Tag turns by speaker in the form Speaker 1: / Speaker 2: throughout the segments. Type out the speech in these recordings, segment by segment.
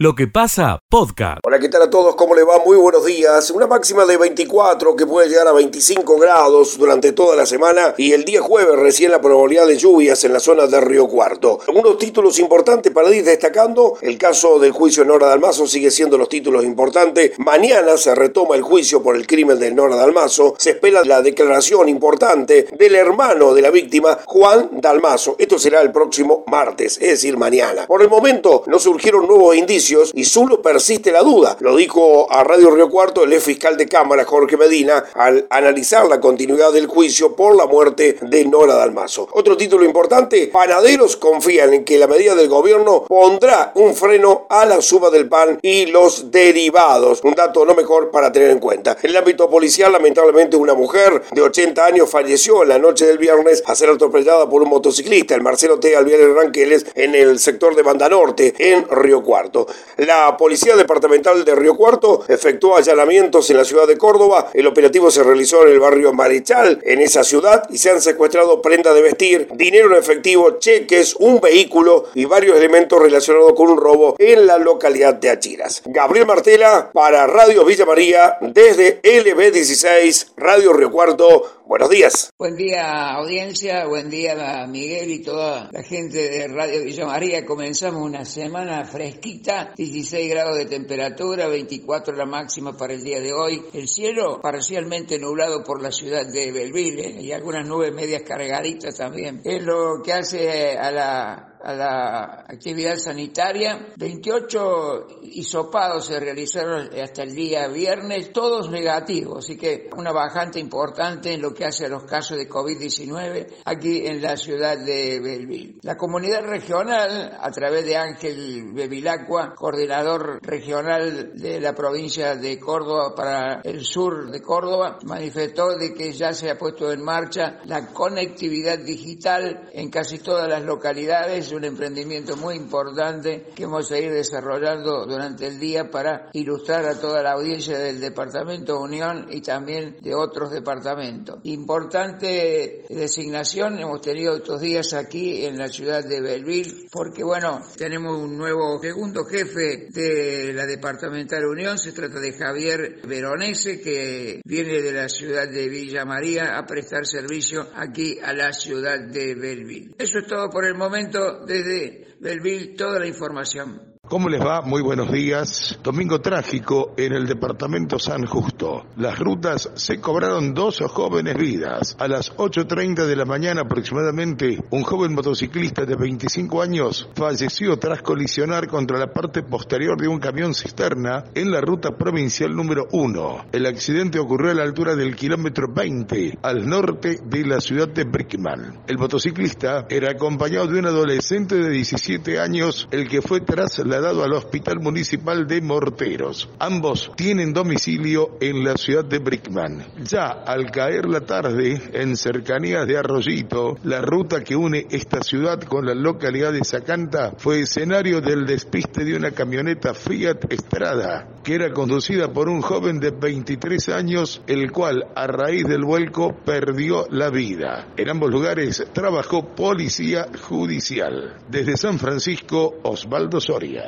Speaker 1: Lo que pasa, podcast.
Speaker 2: Hola, ¿qué tal a todos? ¿Cómo le va? Muy buenos días. Una máxima de 24 que puede llegar a 25 grados durante toda la semana y el día jueves recién la probabilidad de lluvias en la zona de Río Cuarto. Algunos títulos importantes para ir destacando. El caso del juicio de Nora Dalmazo sigue siendo los títulos importantes. Mañana se retoma el juicio por el crimen de Nora Dalmazo. Se espera la declaración importante del hermano de la víctima, Juan Dalmazo. Esto será el próximo martes, es decir, mañana. Por el momento no surgieron nuevos indicios y solo persiste la duda. Lo dijo a Radio Río Cuarto el ex fiscal de Cámara, Jorge Medina, al analizar la continuidad del juicio por la muerte de Nora Dalmazo. Otro título importante, panaderos confían en que la medida del gobierno pondrá un freno a la suba del pan y los derivados. Un dato no mejor para tener en cuenta. En el ámbito policial, lamentablemente, una mujer de 80 años falleció en la noche del viernes a ser atropellada por un motociclista, el Marcelo T. Alvier Ranqueles, en el sector de Banda Norte, en Río Cuarto. La Policía Departamental de Río Cuarto efectuó allanamientos en la ciudad de Córdoba. El operativo se realizó en el barrio Marichal, en esa ciudad, y se han secuestrado prenda de vestir, dinero en efectivo, cheques, un vehículo y varios elementos relacionados con un robo en la localidad de Achiras. Gabriel Martela para Radio Villa María desde LB16, Radio Río Cuarto. Buenos días.
Speaker 3: Buen día audiencia, buen día Miguel y toda la gente de Radio Villa María. Comenzamos una semana fresquita, 16 grados de temperatura, 24 la máxima para el día de hoy. El cielo parcialmente nublado por la ciudad de Belville y algunas nubes medias cargaditas también. Es lo que hace a la a la actividad sanitaria. 28 hisopados se realizaron hasta el día viernes, todos negativos, así que una bajante importante en lo que hace a los casos de COVID-19 aquí en la ciudad de Belville. La comunidad regional, a través de Ángel Bevilacqua, coordinador regional de la provincia de Córdoba para el sur de Córdoba, manifestó de que ya se ha puesto en marcha la conectividad digital en casi todas las localidades es un emprendimiento muy importante que vamos a ir desarrollando durante el día para ilustrar a toda la audiencia del Departamento Unión y también de otros departamentos. Importante designación hemos tenido estos días aquí en la ciudad de Belleville porque bueno, tenemos un nuevo segundo jefe de la Departamental Unión, se trata de Javier Veronese que viene de la ciudad de Villa María a prestar servicio aquí a la ciudad de Belleville. Eso es todo por el momento desde Belville toda la información.
Speaker 4: ¿Cómo les va? Muy buenos días. Domingo trágico en el departamento San Justo. Las rutas se cobraron dos jóvenes vidas. A las 8.30 de la mañana aproximadamente, un joven motociclista de 25 años falleció tras colisionar contra la parte posterior de un camión cisterna en la ruta provincial número 1. El accidente ocurrió a la altura del kilómetro 20, al norte de la ciudad de Brickman. El motociclista era acompañado de un adolescente de 17 años, el que fue tras la dado al Hospital Municipal de Morteros. Ambos tienen domicilio en la ciudad de Brickman. Ya al caer la tarde, en cercanías de Arroyito, la ruta que une esta ciudad con la localidad de Zacanta fue escenario del despiste de una camioneta Fiat Estrada, que era conducida por un joven de 23 años, el cual a raíz del vuelco perdió la vida. En ambos lugares trabajó policía judicial. Desde San Francisco, Osvaldo Soria.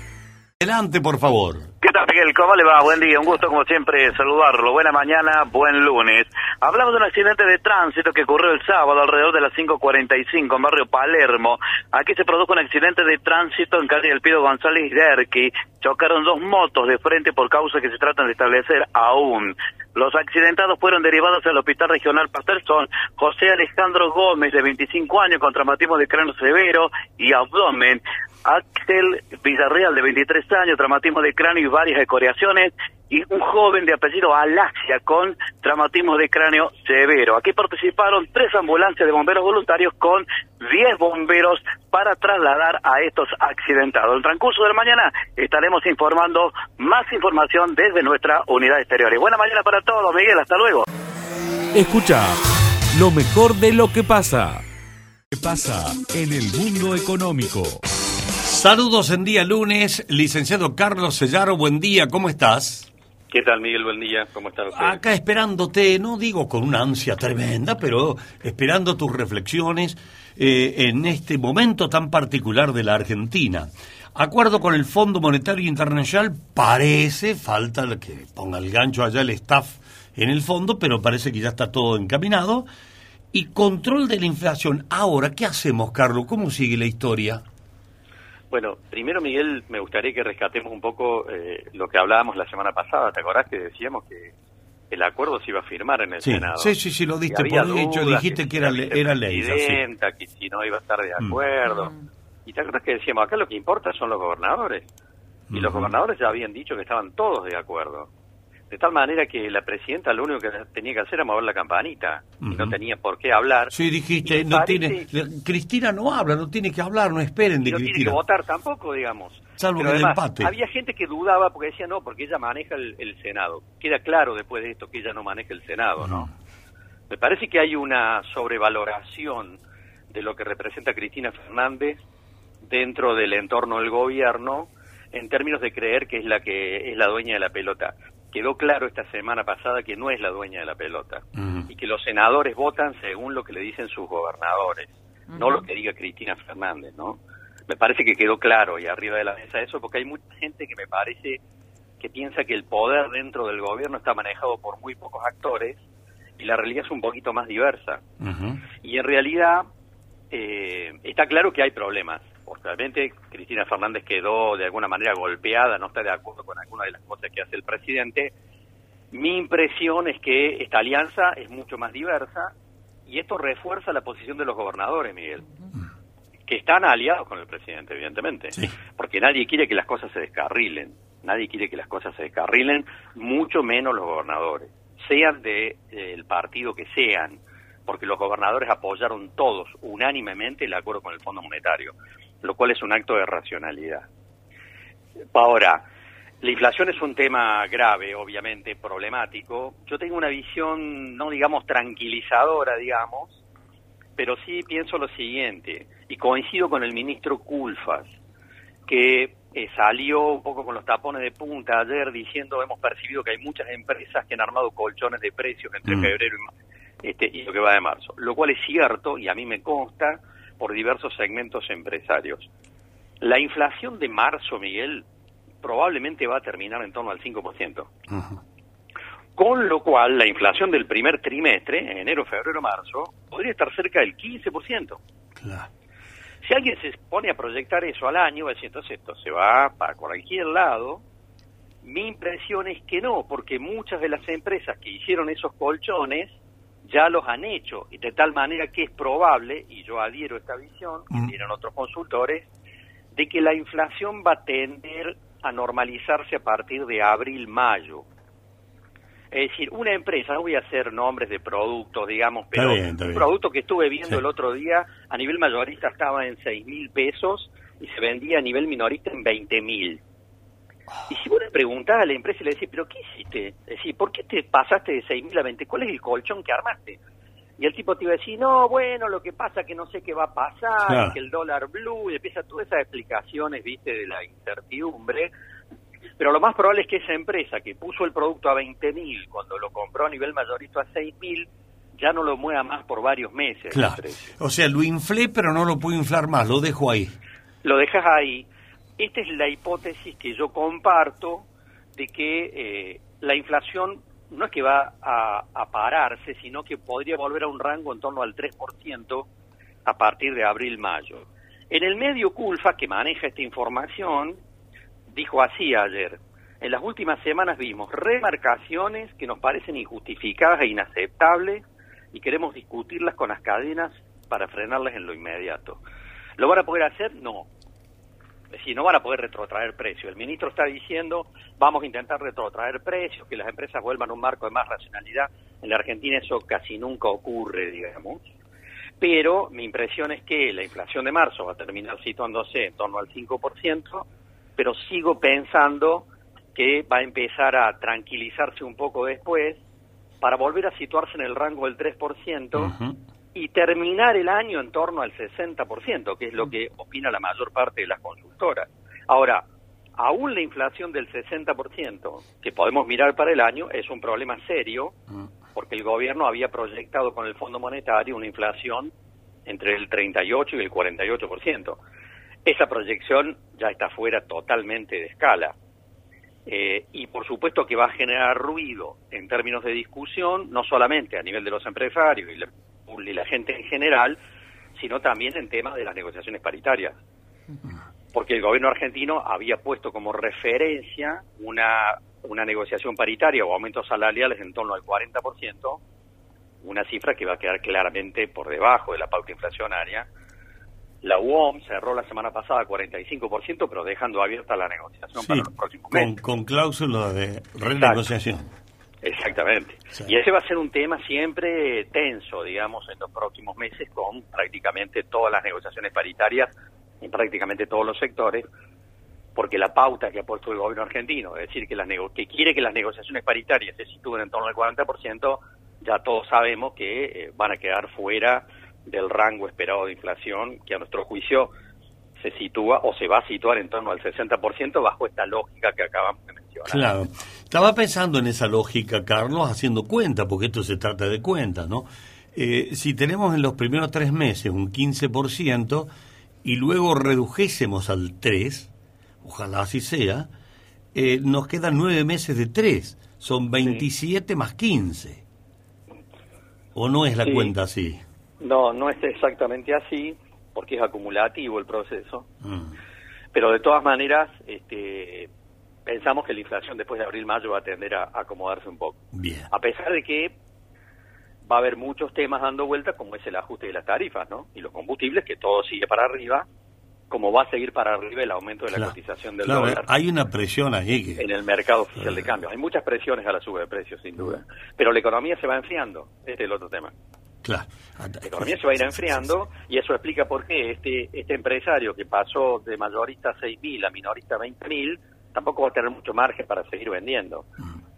Speaker 5: Adelante, por favor.
Speaker 6: ¿Qué tal, Miguel? ¿Cómo le va? Buen día, un gusto como siempre saludarlo. Buena mañana, buen lunes. Hablamos de un accidente de tránsito que ocurrió el sábado alrededor de las 5.45 en barrio Palermo. Aquí se produjo un accidente de tránsito en calle del Pido González Derqui. Chocaron dos motos de frente por causa que se tratan de establecer aún. Los accidentados fueron derivados al Hospital Regional Pastel son José Alejandro Gómez, de 25 años, con traumatismo de cráneo severo y abdomen. Axel Villarreal, de 23 años, traumatismo de cráneo y varias escoriaciones. Y un joven de apellido Alasia, con traumatismo de cráneo severo. Aquí participaron tres ambulancias de bomberos voluntarios con 10 bomberos para trasladar a estos accidentados. En transcurso de la mañana estaremos informando más información desde nuestra unidad exterior. Y buena mañana para todos, Miguel. Hasta luego.
Speaker 1: Escucha lo mejor de lo que pasa. ¿Qué pasa en el mundo económico?
Speaker 5: Saludos en día lunes, licenciado Carlos Sellaro, buen día, ¿cómo estás?
Speaker 7: ¿Qué tal, Miguel? Buen día. ¿Cómo estás?
Speaker 5: Acá esperándote, no digo con una ansia tremenda, pero esperando tus reflexiones eh, en este momento tan particular de la Argentina. Acuerdo con el Fondo Monetario Internacional, parece, falta que ponga el gancho allá el staff en el fondo, pero parece que ya está todo encaminado. Y control de la inflación. Ahora, ¿qué hacemos, Carlos? ¿Cómo sigue la historia?
Speaker 7: Bueno, primero, Miguel, me gustaría que rescatemos un poco eh, lo que hablábamos la semana pasada. ¿Te acordás que decíamos que el acuerdo se iba a firmar en el Senado?
Speaker 5: Sí, sí, sí, lo diste por hecho, dijiste que, era, era ley.
Speaker 7: que si no iba a estar de mm. acuerdo. Y te acuerdas que decíamos, acá lo que importa son los gobernadores. Y los gobernadores ya habían dicho que estaban todos de acuerdo. De tal manera que la presidenta lo único que tenía que hacer era mover la campanita. y no tenía por qué hablar.
Speaker 5: Sí, dijiste, no tiene, Cristina no habla, no tiene que hablar, no esperen de
Speaker 7: no
Speaker 5: Cristina.
Speaker 7: No tiene que votar tampoco, digamos.
Speaker 5: Salvo el empate.
Speaker 7: Había gente que dudaba porque decía no, porque ella maneja el, Senado. Queda claro después de esto que ella no maneja el Senado, ¿no? Me parece que hay una sobrevaloración de lo que representa Cristina Fernández dentro del entorno del gobierno en términos de creer que es la que es la dueña de la pelota quedó claro esta semana pasada que no es la dueña de la pelota y que los senadores votan según lo que le dicen sus gobernadores, no lo que diga Cristina Fernández, ¿no? Me parece que quedó claro y arriba de la mesa eso porque hay mucha gente que me parece que piensa que el poder dentro del gobierno está manejado por muy pocos actores y la realidad es un poquito más diversa. Y en realidad eh, está claro que hay problemas realmente Cristina Fernández quedó de alguna manera golpeada, no está de acuerdo con alguna de las cosas que hace el presidente. Mi impresión es que esta alianza es mucho más diversa y esto refuerza la posición de los gobernadores, Miguel, que están aliados con el presidente, evidentemente, porque nadie quiere que las cosas se descarrilen, nadie quiere que las cosas se descarrilen, mucho menos los gobernadores, sean del de, partido que sean, porque los gobernadores apoyaron todos unánimemente el acuerdo con el Fondo Monetario lo cual es un acto de racionalidad. Ahora, la inflación es un tema grave, obviamente, problemático. Yo tengo una visión, no digamos tranquilizadora, digamos, pero sí pienso lo siguiente, y coincido con el ministro Culfas, que eh, salió un poco con los tapones de punta ayer diciendo hemos percibido que hay muchas empresas que han armado colchones de precios entre mm. febrero y, este, y lo que va de marzo, lo cual es cierto y a mí me consta, por diversos segmentos empresarios. La inflación de marzo, Miguel, probablemente va a terminar en torno al 5%. Con lo cual, la inflación del primer trimestre, enero, febrero, marzo, podría estar cerca del 15%. Si alguien se pone a proyectar eso al año, va a decir, entonces esto se va para cualquier lado. Mi impresión es que no, porque muchas de las empresas que hicieron esos colchones ya los han hecho, y de tal manera que es probable, y yo adhiero a esta visión, que mm. tienen otros consultores, de que la inflación va a tender a normalizarse a partir de abril-mayo. Es decir, una empresa, no voy a hacer nombres de productos, digamos, pero un producto que estuve viendo el otro día a nivel mayorista estaba en 6 mil pesos y se vendía a nivel minorista en 20 mil. Y si vos le preguntás a la empresa y le decís, ¿pero qué hiciste? Es decir, ¿por qué te pasaste de 6.000 a 20? ¿Cuál es el colchón que armaste? Y el tipo te iba a decir, no, bueno, lo que pasa es que no sé qué va a pasar, que el dólar blue, y empieza todas esas explicaciones, viste, de la incertidumbre. Pero lo más probable es que esa empresa que puso el producto a 20.000 cuando lo compró a nivel mayorista a 6.000, ya no lo mueva más por varios meses.
Speaker 5: Claro. O sea, lo inflé, pero no lo puedo inflar más, lo dejo ahí.
Speaker 7: Lo dejas ahí esta es la hipótesis que yo comparto de que eh, la inflación no es que va a, pararse, sino que podría volver a un rango en torno al 3% a partir de abril-mayo. En el medio CULFA, que maneja esta información, dijo así ayer, en las últimas semanas vimos remarcaciones que nos parecen injustificadas e inaceptables y queremos discutirlas con las cadenas para frenarlas en lo inmediato. ¿Lo van a poder hacer? No es decir, no van a poder retrotraer precios. El ministro está diciendo, vamos a intentar retrotraer precios, que las empresas vuelvan a un marco de más racionalidad. En la Argentina eso casi nunca ocurre, digamos. Pero mi impresión es que la inflación de marzo va a terminar situándose en torno al 5%, pero sigo pensando que va a empezar a tranquilizarse un poco después para volver a situarse en el rango del 3% y terminar el año en torno al 60%, que es lo que opina la mayor parte de las Ahora, aún la inflación del 60%, que podemos mirar para el año, es un problema serio,
Speaker 5: Mm.
Speaker 7: porque el gobierno había proyectado con el Fondo Monetario una inflación entre el 38 y el 48%. Esa proyección ya está fuera totalmente de escala. Eh, y por supuesto que va a generar ruido en términos de discusión, no solamente a nivel de los empresarios y la, y la gente en general, sino también en temas de las negociaciones paritarias. Porque el gobierno argentino había puesto como referencia una, una negociación paritaria o aumentos salariales en torno al 40%, una cifra que va a quedar claramente por debajo de la pauta inflacionaria. La UOM cerró la semana pasada 45%, pero dejando abierta la negociación
Speaker 5: Sí,
Speaker 7: para los próximos
Speaker 5: con,
Speaker 7: meses.
Speaker 5: con cláusula de renegociación.
Speaker 7: Exactamente.
Speaker 5: Sí.
Speaker 7: Y ese va a ser un tema siempre tenso, digamos, en los próximos meses con prácticamente todas las negociaciones paritarias en prácticamente todos los sectores, porque la pauta que ha puesto el gobierno argentino, es decir, que, las nego- que quiere que las negociaciones paritarias se sitúen en torno al 40%, ya todos sabemos que eh, van a quedar fuera del rango esperado de inflación, que a nuestro juicio se sitúa o se va a situar en torno al 60% bajo esta lógica que acabamos de mencionar.
Speaker 5: Claro. Estaba pensando en esa lógica, Carlos, haciendo cuenta, porque esto se trata de cuenta, ¿no? Eh, si tenemos en los primeros tres meses un 15% y luego redujésemos al 3%, ojalá así sea, eh, nos quedan nueve meses de 3, son 27 más 15. ¿O no es la
Speaker 7: Sí.
Speaker 5: cuenta así?
Speaker 7: No, no es exactamente así, porque es acumulativo el proceso.
Speaker 5: Mm.
Speaker 7: Pero de todas maneras, este, pensamos que la inflación después de abril-mayo va a tender a, a acomodarse un poco.
Speaker 5: Bien.
Speaker 7: A pesar de que va a haber muchos temas dando vuelta, como es el ajuste de las tarifas, ¿no? Y los combustibles, que todo sigue para arriba, como va a seguir para arriba el aumento de la
Speaker 5: Claro.
Speaker 7: cotización del
Speaker 5: Claro,
Speaker 7: dólar
Speaker 5: hay una presión ahí que...
Speaker 7: en el mercado oficial de cambio. Hay muchas presiones a la suba de precios, sin duda. Pero la economía se va enfriando. Este es el otro tema.
Speaker 5: Claro.
Speaker 7: La economía se va a ir enfriando y eso explica por qué este, este empresario que pasó de mayorista a 6.000 a minorista a 20.000 tampoco va a tener mucho margen para seguir vendiendo.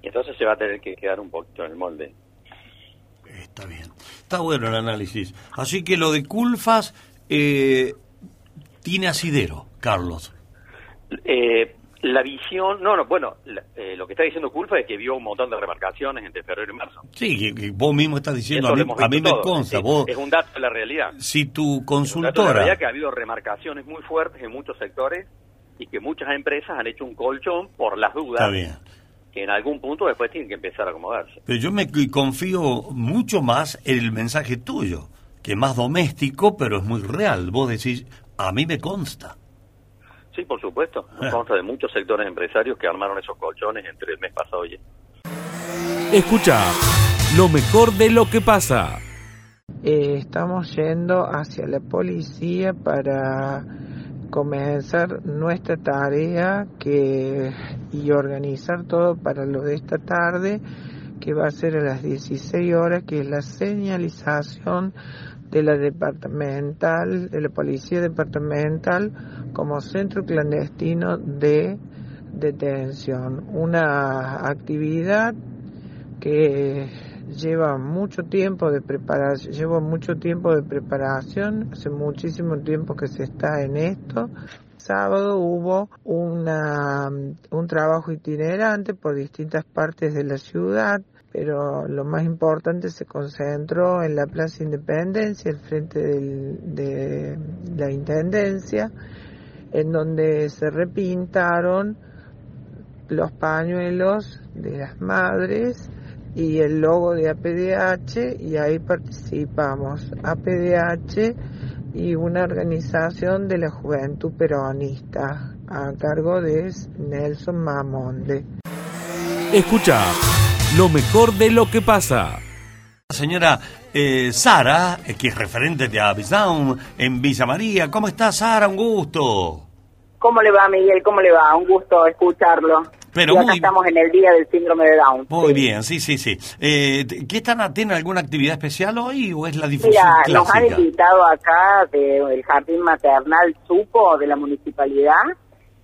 Speaker 7: Y entonces se va a tener que quedar un poquito en el molde.
Speaker 5: Está bien. Está bueno el análisis. Así que lo de Culfas eh, tiene asidero, Carlos.
Speaker 7: Eh, la visión, no, no, bueno, la- eh, lo que está diciendo Culfa es que vio un montón de remarcaciones entre febrero y marzo.
Speaker 5: Sí, que, que vos mismo estás diciendo,
Speaker 7: Eso
Speaker 5: a mí,
Speaker 7: hemos
Speaker 5: a mí me consta, vos,
Speaker 7: Es un dato de la realidad.
Speaker 5: si tu
Speaker 7: Es un dato de la
Speaker 5: consultora,
Speaker 7: realidad que ha habido remarcaciones muy fuertes en muchos sectores y que muchas empresas han hecho un colchón por las dudas
Speaker 5: está bien.
Speaker 7: Que en algún punto después tienen que empezar a acomodarse.
Speaker 5: Pero yo me confío mucho más en el mensaje tuyo, que es más doméstico, pero es muy real. Vos decís, a mí me consta.
Speaker 7: Sí, por supuesto. Nos consta de muchos sectores empresarios que armaron esos colchones entre el mes pasado y este.
Speaker 1: Escucha lo mejor de lo que pasa.
Speaker 8: Eh, estamos yendo hacia la policía para comenzar nuestra tarea que, y organizar todo para lo de esta tarde, que va a ser a las 16 horas, que es la señalización de la departamental, de la policía departamental como centro clandestino de detención. Una actividad que lleva mucho tiempo de preparación, lleva mucho tiempo de preparación, hace muchísimo tiempo que se está en esto. Sábado hubo una, un trabajo itinerante por distintas partes de la ciudad, pero lo más importante se concentró en la Plaza Independencia, al frente de la Intendencia, en donde se repintaron los pañuelos de las madres y el logo de APDH y ahí participamos. APDH y una organización de la juventud peronista a cargo de Nelson Mamonde.
Speaker 1: Escucha lo mejor de lo que pasa.
Speaker 5: La señora eh, Sara, eh, que es referente de Avisound en Villa María. ¿Cómo está, Sara? Un gusto.
Speaker 9: ¿Cómo le va, Miguel? ¿Cómo le va? Un gusto escucharlo.
Speaker 5: Pero
Speaker 9: y acá
Speaker 5: muy-
Speaker 9: estamos en el día del síndrome de Down.
Speaker 5: Muy
Speaker 9: Sí.
Speaker 5: bien, sí, sí, sí. Eh, ¿Qué están, ¿Tienen alguna actividad especial hoy o es la difusión
Speaker 9: Mira, nos han
Speaker 5: clásica?
Speaker 9: invitado acá del Jardín Maternal Supo de la municipalidad.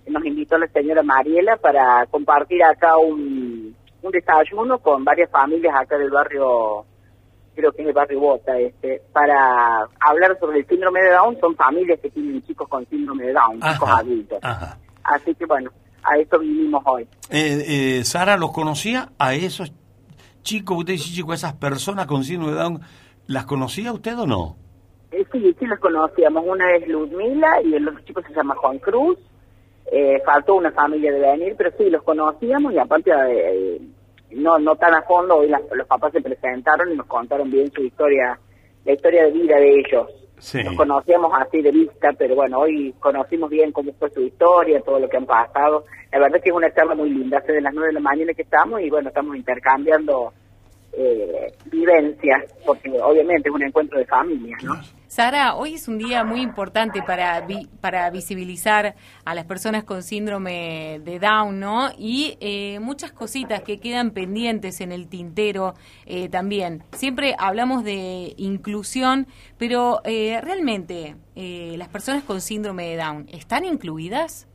Speaker 9: Nos invitó la señora Mariela para compartir acá un, un desayuno con varias familias acá del barrio, creo que es el barrio Bota, este, para hablar sobre el síndrome de Down. Son familias que tienen chicos con síndrome de Down, chicos adultos.
Speaker 5: ajá.
Speaker 9: Así que bueno, a eso vinimos hoy.
Speaker 5: Eh, eh, Sara, ¿los conocía a esos chicos, usted dice chico, esas personas con síndrome de Down, ¿las conocía usted o no?
Speaker 9: Eh, sí, sí los conocíamos. Una es Ludmila y el otro chico se llama Juan Cruz. Eh, faltó una familia de venir, pero sí, los conocíamos y aparte, eh, no no tan a fondo, hoy los papás se presentaron y nos contaron bien su historia, la historia de vida de ellos.
Speaker 5: Sí.
Speaker 9: Los conocíamos así de vista, pero bueno, hoy conocimos bien cómo fue su historia, todo lo que han pasado. La verdad es que es una charla muy linda, hace de las nueve de la mañana que estamos y bueno, estamos intercambiando eh, vivencias, porque obviamente es un encuentro de familia, ¿no?
Speaker 10: Sara, hoy es un día muy importante para, para visibilizar a las personas con síndrome de Down, ¿no? Y eh, muchas cositas que quedan pendientes en el tintero eh, también. Siempre hablamos de inclusión, pero eh, realmente las personas con síndrome de Down, ¿están incluidas?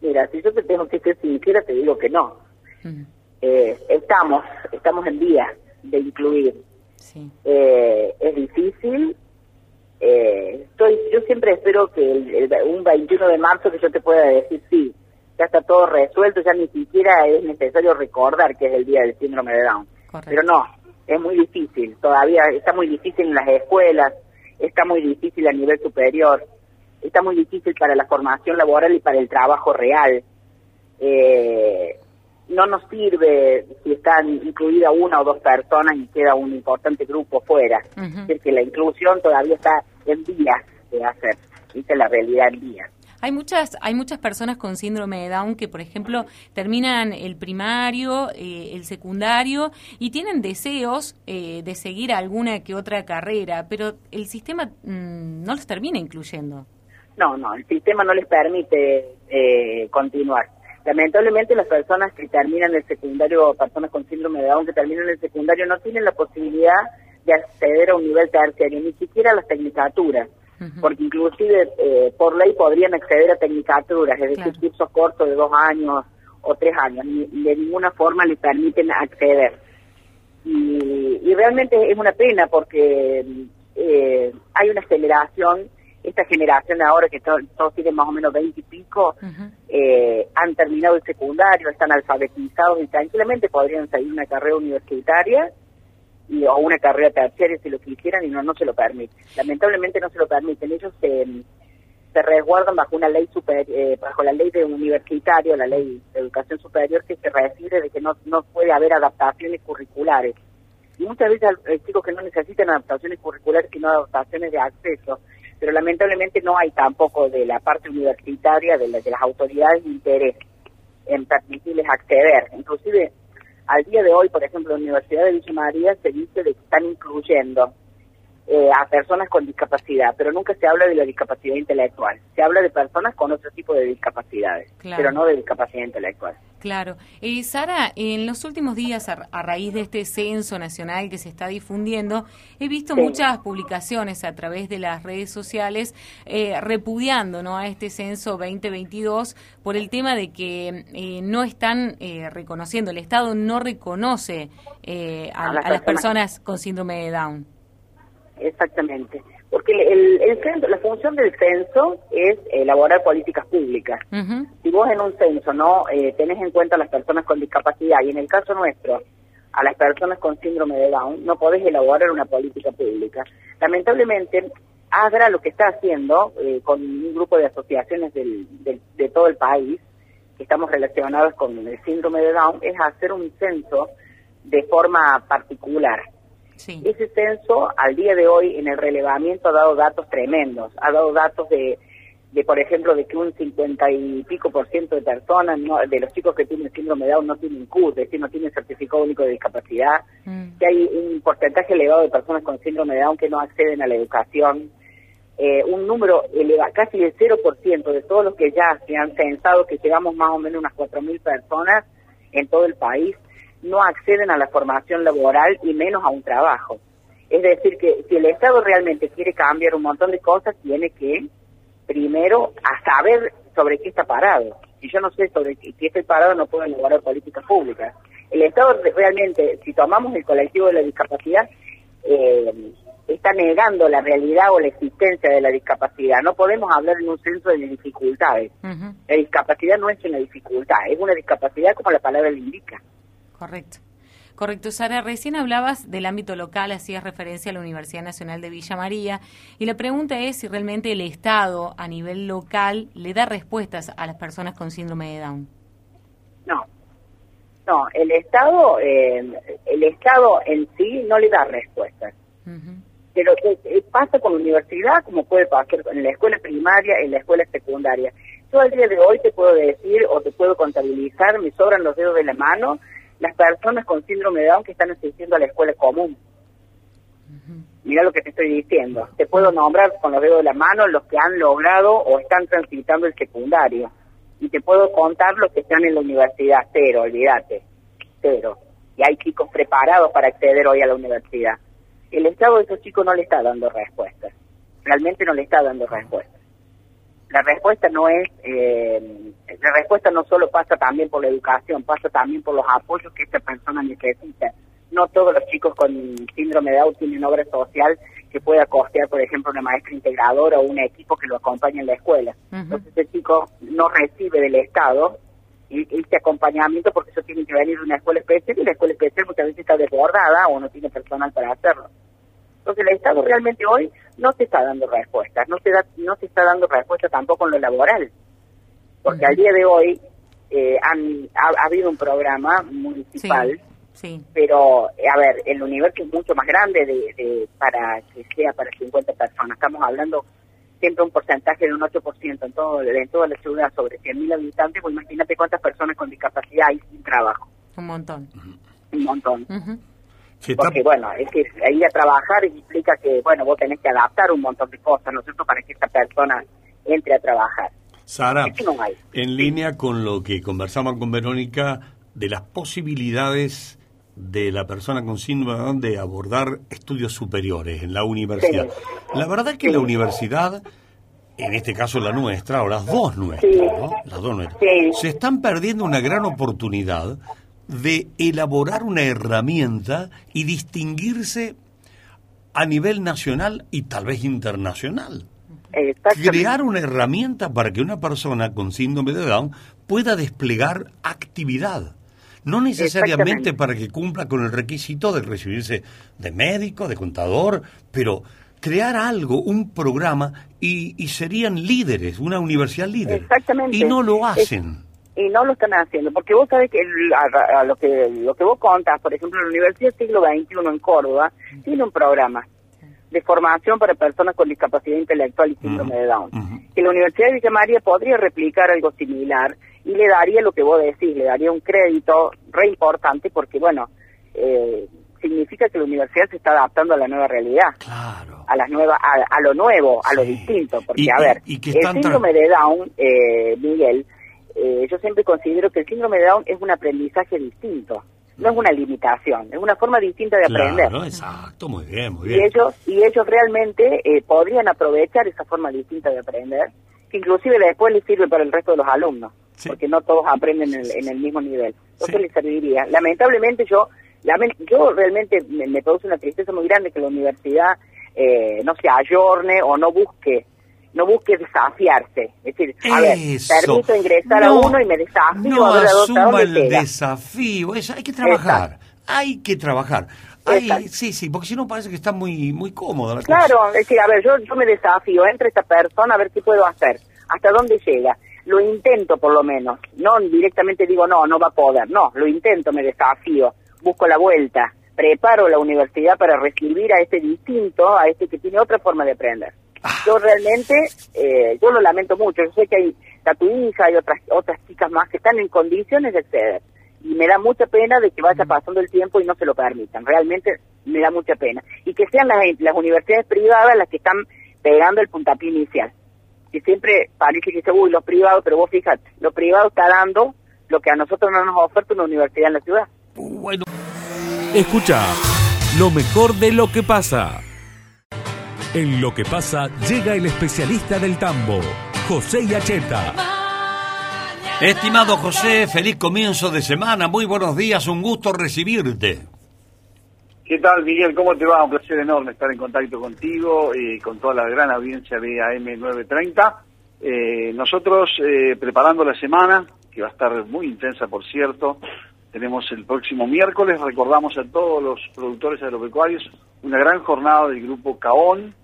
Speaker 9: Mira, si yo te tengo que ser sincera, te digo que no. estamos, estamos en día de incluir eh, es difícil. Eh, estoy, yo siempre espero que el, un 21 de marzo que yo te pueda decir sí, ya está todo resuelto, ya ni siquiera es necesario recordar que es el día del síndrome de Down. Pero no, es muy difícil, todavía está muy difícil en las escuelas, está muy difícil a nivel superior, está muy difícil para la formación laboral y para el trabajo real. Eh, no nos sirve si están incluida una o dos personas y queda un importante grupo fuera. Es decir, que la inclusión todavía está en vías de hacer, dice la realidad en vías.
Speaker 10: Hay muchas, hay muchas personas con síndrome de Down que, por ejemplo, terminan el primario, eh, el secundario y tienen deseos eh, de seguir alguna que otra carrera, pero el sistema mm, no los termina incluyendo.
Speaker 9: No, no, el sistema no les permite eh, continuar. Lamentablemente las personas que terminan el secundario, personas con síndrome de Down que terminan el secundario no tienen la posibilidad de acceder a un nivel terciario, ni siquiera a las tecnicaturas, porque inclusive eh, por ley podrían acceder a tecnicaturas, es decir, cursos cortos de dos años o tres años, ni, de ninguna forma les permiten acceder. Y, y realmente es una pena porque eh, hay una aceleración esta generación ahora que todos tienen más o menos 20 y pico, eh, han terminado el secundario, están alfabetizados y tranquilamente podrían salir una carrera universitaria y, o una carrera terciaria si lo quisieran y no, no se lo permite. Lamentablemente no se lo permiten. Ellos se, se resguardan bajo una ley super, eh, bajo la ley de universitario, la ley de educación superior que se refiere de que no, no puede haber adaptaciones curriculares. Y muchas veces hay chicos que no necesitan adaptaciones curriculares, sino adaptaciones de acceso pero lamentablemente no hay tampoco de la parte universitaria, de, de las autoridades, interés en permitirles acceder. Inclusive, al día de hoy, por ejemplo, la Universidad de Villa María se dice de que están incluyendo eh, a personas con discapacidad, pero nunca se habla de la discapacidad intelectual. Se habla de personas con otro tipo de discapacidades, pero no de discapacidad intelectual.
Speaker 10: Claro. Eh, Sara, en los últimos días, a, raíz de este censo nacional que se está difundiendo, he visto muchas publicaciones a través de las redes sociales eh, repudiando ¿no? a este censo 2022 por el tema de que eh, no están eh, reconociendo, el Estado no reconoce a, las personas con síndrome de Down.
Speaker 9: Exactamente. Porque el, el censo, la función del censo es elaborar políticas públicas. Si vos en un censo no eh, tenés en cuenta a las personas con discapacidad y en el caso nuestro a las personas con síndrome de Down, no podés elaborar una política pública. Lamentablemente, AGRA lo que está haciendo eh, con un grupo de asociaciones del, de todo el país que estamos relacionados con el síndrome de Down es hacer un censo de forma particular ese censo al día de hoy en el relevamiento ha dado datos tremendos, ha dado datos de, de por ejemplo, de que un cincuenta y pico por ciento de personas, de los chicos que tienen síndrome de Down no tienen CUR, es decir, no tienen certificado único de discapacidad, mm. que hay un porcentaje elevado de personas con síndrome de Down que no acceden a la educación, eh, un número elevado, casi el 0% de todos los que ya se han censado, que llegamos más o menos unas 4.000 personas en todo el país, no acceden a la formación laboral y menos a un trabajo. Es decir, que si el Estado realmente quiere cambiar un montón de cosas, tiene que primero a saber sobre qué está parado. Si yo no sé sobre qué, estoy parado, no puedo elaborar políticas públicas. El Estado realmente, si tomamos el colectivo de la discapacidad, eh, está negando la realidad o la existencia de la discapacidad. No podemos hablar en un censo de dificultades. La discapacidad no es una dificultad, es una discapacidad como la palabra le indica.
Speaker 10: Correcto. Correcto, Sara. Recién hablabas del ámbito local, hacías referencia a la Universidad Nacional de Villa María, y la pregunta es si realmente el Estado a nivel local le da respuestas a las personas con síndrome de Down.
Speaker 9: No, no, el Estado, eh, el Estado en sí no le da respuestas. Pero eh, pasa con la universidad como puede pasar en la escuela primaria, en la escuela secundaria. Yo al día de hoy te puedo decir o te puedo contabilizar, me sobran los dedos de la mano, las personas con síndrome de Down que están asistiendo a la escuela común. Mira lo que te estoy diciendo. Te puedo nombrar con los dedos de la mano los que han logrado o están transitando el secundario. Y te puedo contar los que están en la universidad. Cero, olvídate. Cero. Y hay chicos preparados para acceder hoy a la universidad. El Estado de esos chicos no le está dando respuestas. Realmente no le está dando respuestas la respuesta no es, eh, la respuesta no solo pasa también por la educación, pasa también por los apoyos que esta persona necesita. No todos los chicos con síndrome de Down tienen obra social que pueda costear, por ejemplo, una maestra integradora o un equipo que lo acompañe en la escuela. Entonces el chico no recibe del Estado este acompañamiento porque eso tiene que venir de una escuela especial y la escuela especial muchas veces está desbordada o no tiene personal para hacerlo. Entonces el Estado realmente hoy no te está dando respuestas, no te, da, no te está dando respuesta tampoco en lo laboral, porque al día de hoy eh, han, ha, habido un programa municipal,
Speaker 10: sí,
Speaker 9: pero a ver, el universo es mucho más grande de, para que sea para 50 personas, estamos hablando siempre un porcentaje de un 8% en, todo, en toda la ciudad sobre 100.000 habitantes, pues imagínate cuántas personas con discapacidad hay sin trabajo.
Speaker 10: Un montón.
Speaker 9: Un montón. Porque, bueno, es que ir a trabajar implica que, bueno, vos tenés que adaptar un montón de cosas, ¿no es cierto?, para que esta persona entre a trabajar.
Speaker 5: Sara, en línea con lo que conversamos con Verónica de las posibilidades de la persona con síndrome de abordar estudios superiores en la universidad. La verdad es que la universidad, en este caso la nuestra, o las dos nuestras, Las dos nuestras, se están perdiendo una gran oportunidad de elaborar una herramienta y distinguirse a nivel nacional y tal vez internacional. Crear una herramienta para que una persona con síndrome de Down pueda desplegar actividad. No necesariamente para que cumpla con el requisito de recibirse de médico, de contador, pero crear algo, un programa, y, y serían líderes, una universidad líder. Y no lo hacen
Speaker 9: y no lo están haciendo, porque vos sabés que a, lo que lo que vos contás, por ejemplo, la Universidad Siglo XXI en Córdoba tiene un programa de formación para personas con discapacidad intelectual y síndrome de Down, que la Universidad de Villa María podría replicar algo similar y le daría lo que vos decís, le daría un crédito re importante porque, bueno, eh, significa que la universidad se está adaptando a la nueva realidad, a las nuevas, a, lo nuevo, a lo distinto, porque a ver, el síndrome de Down, eh, Miguel, eh, yo siempre considero que el síndrome de Down es un aprendizaje distinto, no es una limitación, es una forma distinta de aprender.
Speaker 5: exacto, muy bien, muy bien.
Speaker 9: Y ellos, y ellos realmente eh, podrían aprovechar esa forma distinta de aprender, que inclusive después les sirve para el resto de los alumnos, porque no todos aprenden en el, mismo nivel. Entonces les serviría. Lamentablemente yo, yo realmente me, produce una tristeza muy grande que la universidad eh, no se ayorne o no busque no busque desafiarse. Es decir, a ver, permito ingresar a uno y me desafío
Speaker 5: no
Speaker 9: a ver
Speaker 5: asuma el desafío, hay que trabajar, hay que trabajar. sí, sí, porque si no parece que está muy muy cómoda la
Speaker 9: Claro, es decir, a ver, yo, yo me desafío. Entre esta persona a ver qué puedo hacer, hasta dónde llega. Lo intento por lo menos, no directamente digo no, no va a poder, no, lo intento, me desafío, busco la vuelta, preparo la universidad para recibir a este distinto, a este que tiene otra forma de aprender. Yo realmente, eh, yo lo lamento mucho. Yo sé que hay está tu hija, hay otras otras chicas más que están en condiciones de acceder. Y me da mucha pena de que vaya pasando el tiempo y no se lo permitan. Realmente me da mucha pena. Y que sean las, las universidades privadas las que están pegando el puntapié inicial. Que siempre parece que se uy, los privados, pero vos fíjate, lo privado está dando lo que a nosotros no nos oferta una universidad en la ciudad.
Speaker 1: Bueno. Escucha, lo mejor de lo que pasa. En lo que pasa, llega el especialista del tambo, José Yacheta.
Speaker 5: Estimado José, feliz comienzo de semana, muy buenos días, un gusto recibirte.
Speaker 11: ¿Qué tal, Miguel? ¿Cómo te va? Un placer enorme estar en contacto contigo y con toda la gran audiencia de AM930. Eh, nosotros eh, preparando la semana, que va a estar muy intensa, por cierto, tenemos el próximo miércoles, recordamos a todos los productores agropecuarios, una gran jornada del grupo Caón,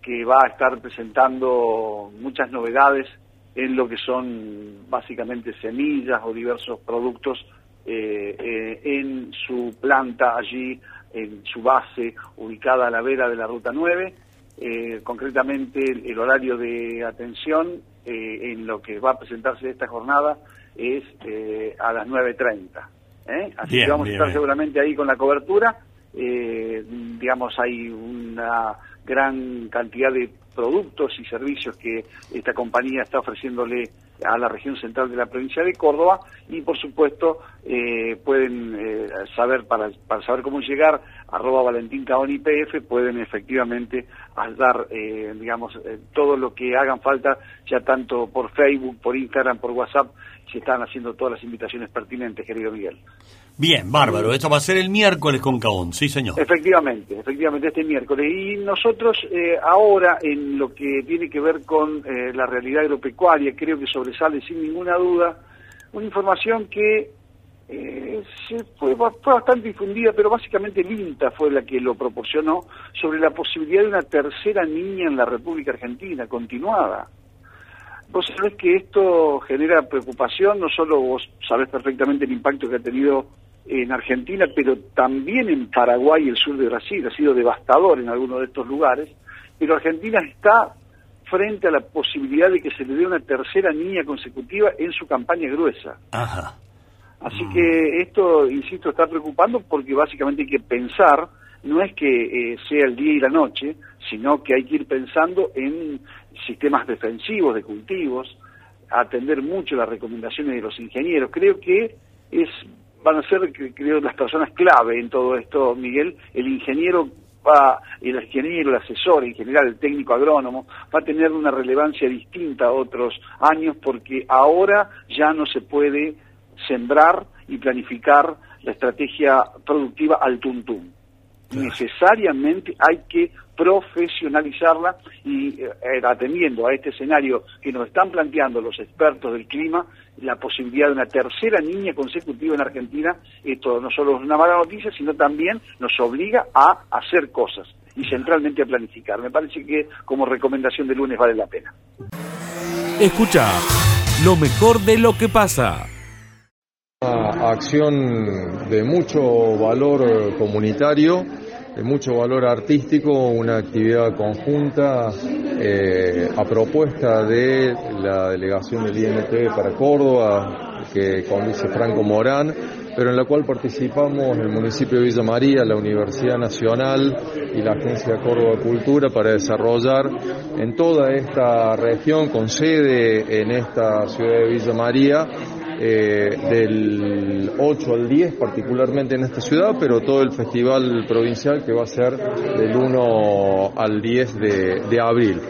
Speaker 11: que va a estar presentando muchas novedades en lo que son básicamente semillas o diversos productos eh, eh, en su planta allí, en su base, ubicada a la vera de la Ruta 9. Eh, concretamente, el, horario de atención en lo que va a presentarse esta jornada es a las 9.30. Así que vamos a estar seguramente ahí con la cobertura. digamos, hay una gran cantidad de productos y servicios que esta compañía está ofreciéndole a la región central de la provincia de Córdoba y por supuesto eh, pueden eh, saber para, para saber cómo llegar arroba Valentín IPF pueden efectivamente dar eh, digamos todo lo que hagan falta ya tanto por Facebook, por Instagram, por WhatsApp se están haciendo todas las invitaciones pertinentes querido Miguel.
Speaker 5: Bien, bárbaro. Esto va a ser el miércoles con Caón, sí, señor.
Speaker 11: Efectivamente, efectivamente, este miércoles. Y nosotros eh, ahora, en lo que tiene que ver con eh, la realidad agropecuaria, creo que sobresale sin ninguna duda una información que eh, se fue, fue, bastante difundida, pero básicamente el INTA fue la que lo proporcionó, sobre la posibilidad de una tercera niña en la República Argentina, continuada. Vos sabés que esto genera preocupación, no solo vos sabés perfectamente el impacto que ha tenido en Argentina, pero también en Paraguay y el sur de Brasil. Ha sido devastador en algunos de estos lugares, pero Argentina está frente a la posibilidad de que se le dé una tercera niña consecutiva en su campaña gruesa. Así que esto, insisto, está preocupando porque básicamente hay que pensar, no es que eh, sea el día y la noche, sino que hay que ir pensando en sistemas defensivos de cultivos, atender mucho las recomendaciones de los ingenieros. Creo que es van a ser, creo, las personas clave en todo esto, Miguel. El ingeniero va, el ingeniero, el asesor, en general el técnico agrónomo, va a tener una relevancia distinta a otros años porque ahora ya no se puede sembrar y planificar la estrategia productiva al tuntum necesariamente hay que profesionalizarla y eh, atendiendo a este escenario que nos están planteando los expertos del clima, la posibilidad de una tercera niña consecutiva en Argentina, esto no solo es una mala noticia, sino también nos obliga a hacer cosas y centralmente a planificar. Me parece que como recomendación de lunes vale la pena.
Speaker 1: Escucha lo mejor de lo que pasa.
Speaker 12: Una acción de mucho valor comunitario de mucho valor artístico, una actividad conjunta eh, a propuesta de la delegación del INT para Córdoba, que conduce Franco Morán, pero en la cual participamos el municipio de Villa María, la Universidad Nacional y la Agencia Córdoba Cultura para desarrollar en toda esta región, con sede en esta ciudad de Villa María, eh, del 8 al 10 particularmente en esta ciudad, pero todo el festival provincial que va a ser del 1 al 10 de, abril.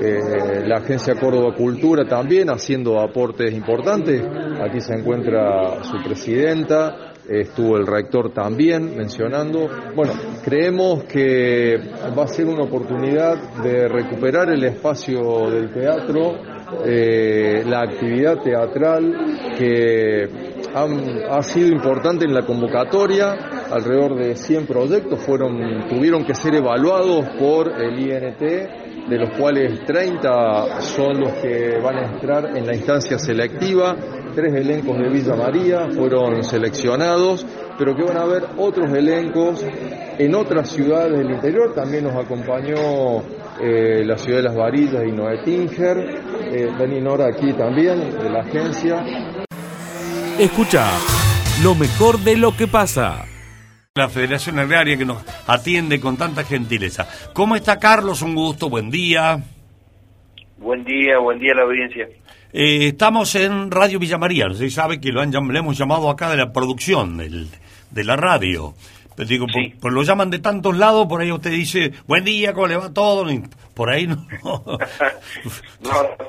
Speaker 12: Eh, la Agencia Córdoba Cultura también haciendo aportes importantes. Aquí se encuentra su presidenta, estuvo el rector también mencionando. Bueno, creemos que va a ser una oportunidad de recuperar el espacio del teatro eh, la actividad teatral que ha sido importante en la convocatoria, alrededor de 100 proyectos fueron, tuvieron que ser evaluados por el INT, de los cuales 30 son los que van a entrar en la instancia selectiva, tres elencos de Villa María fueron seleccionados, pero que van a haber otros elencos en otras ciudades del interior, también nos acompañó eh, la ciudad de Las Varillas y Noé Tinger, eh, Nora aquí también, de la agencia.
Speaker 1: Escucha lo mejor de lo que pasa.
Speaker 5: La Federación Agraria que nos atiende con tanta gentileza. ¿Cómo está Carlos? Un gusto, buen día.
Speaker 13: Buen día, buen día a la audiencia.
Speaker 5: Eh, estamos en Radio Villa María, usted sabe que lo han, le hemos llamado acá de la producción del, de la radio. Pero digo, por, por lo llaman de tantos lados, por ahí usted dice, buen día, ¿cómo le va todo? Y por ahí no.
Speaker 13: no,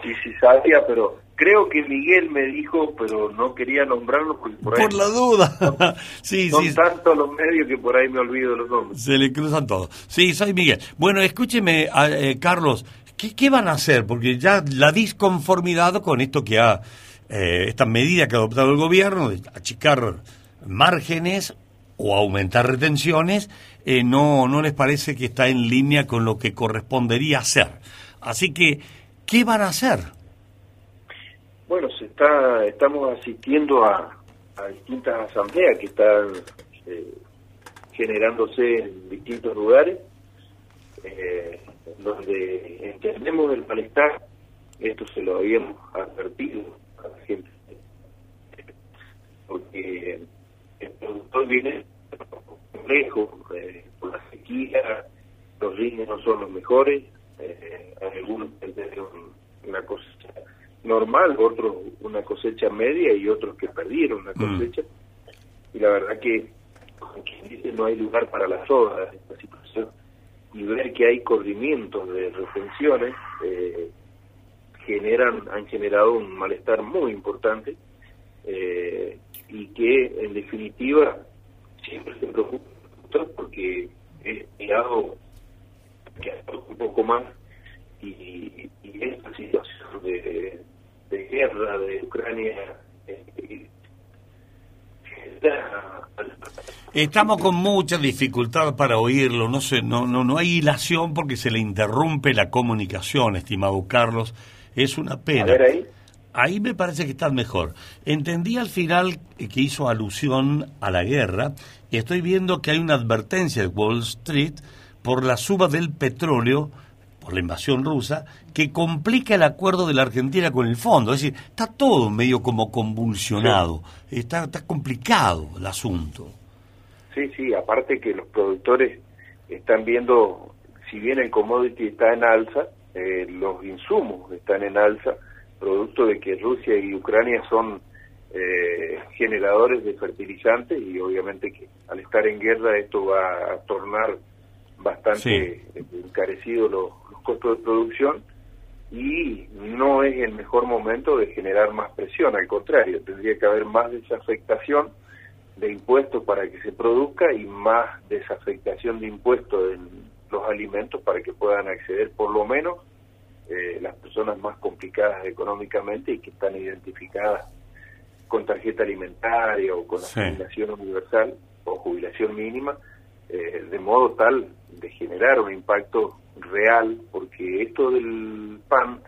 Speaker 13: sí, sí sabía, pero creo que Miguel me dijo, pero no quería nombrarlo porque por, ahí
Speaker 5: Por la duda. sí,
Speaker 13: son
Speaker 5: sí.
Speaker 13: tantos los medios que por ahí me olvido de los nombres.
Speaker 5: Se le cruzan todos. Sí, soy Miguel. Bueno, escúcheme, eh, Carlos, ¿qué, qué van a hacer? Porque ya la disconformidad con esto que ha, eh, esta medida que ha adoptado el gobierno de achicar márgenes o aumentar retenciones, eh, no, no les parece que está en línea con lo que correspondería hacer. Así que, ¿qué van a hacer?
Speaker 13: Bueno, se está, estamos asistiendo a, a distintas asambleas que están eh, generándose en distintos lugares, eh, donde entendemos el malestar, esto se lo habíamos advertido a la gente, porque el productor viene lejos, eh, por la sequía, los ríos no son los mejores, eh, algunos perdieron una cosecha normal, otros una cosecha media y otros que perdieron una cosecha. Y la verdad que, como quien dice, no hay lugar para la soda en esta situación. Y ver que hay corrimientos de retenciones eh, generan han generado un malestar muy importante eh, y que, en definitiva, siempre se preocupa porque es llegado que un poco más y, y esta situación de, de guerra de Ucrania eh, genera-
Speaker 5: Estamos con mucha dificultad para oírlo, no sé, no, no, no hay hilación porque se le interrumpe la comunicación, estimado Carlos. Es una pena.
Speaker 13: A ver ahí.
Speaker 5: Ahí me parece que está mejor. Entendí al final que hizo alusión a la guerra y estoy viendo que hay una advertencia de Wall Street por la suba del petróleo, por la invasión rusa, que complica el acuerdo de la Argentina con el fondo. Es decir, está todo medio como convulsionado, está, está complicado el asunto.
Speaker 13: Sí, sí, aparte que los productores están viendo, si bien el commodity está en alza, eh, los insumos están en alza, producto de que Rusia y Ucrania son eh, generadores de fertilizantes y obviamente que al estar en guerra esto va a tornar bastante eh, encarecido los, los costos de producción y no es el mejor momento de generar más presión, al contrario, tendría que haber más desafectación de impuestos para que se produzca y más desafectación de impuestos en los alimentos para que puedan acceder por lo menos eh, las personas más complicadas económicamente y que están identificadas con tarjeta alimentaria o con
Speaker 5: Sí.
Speaker 13: asignación universal o jubilación mínima, eh, de modo tal de generar un impacto real, porque esto del pan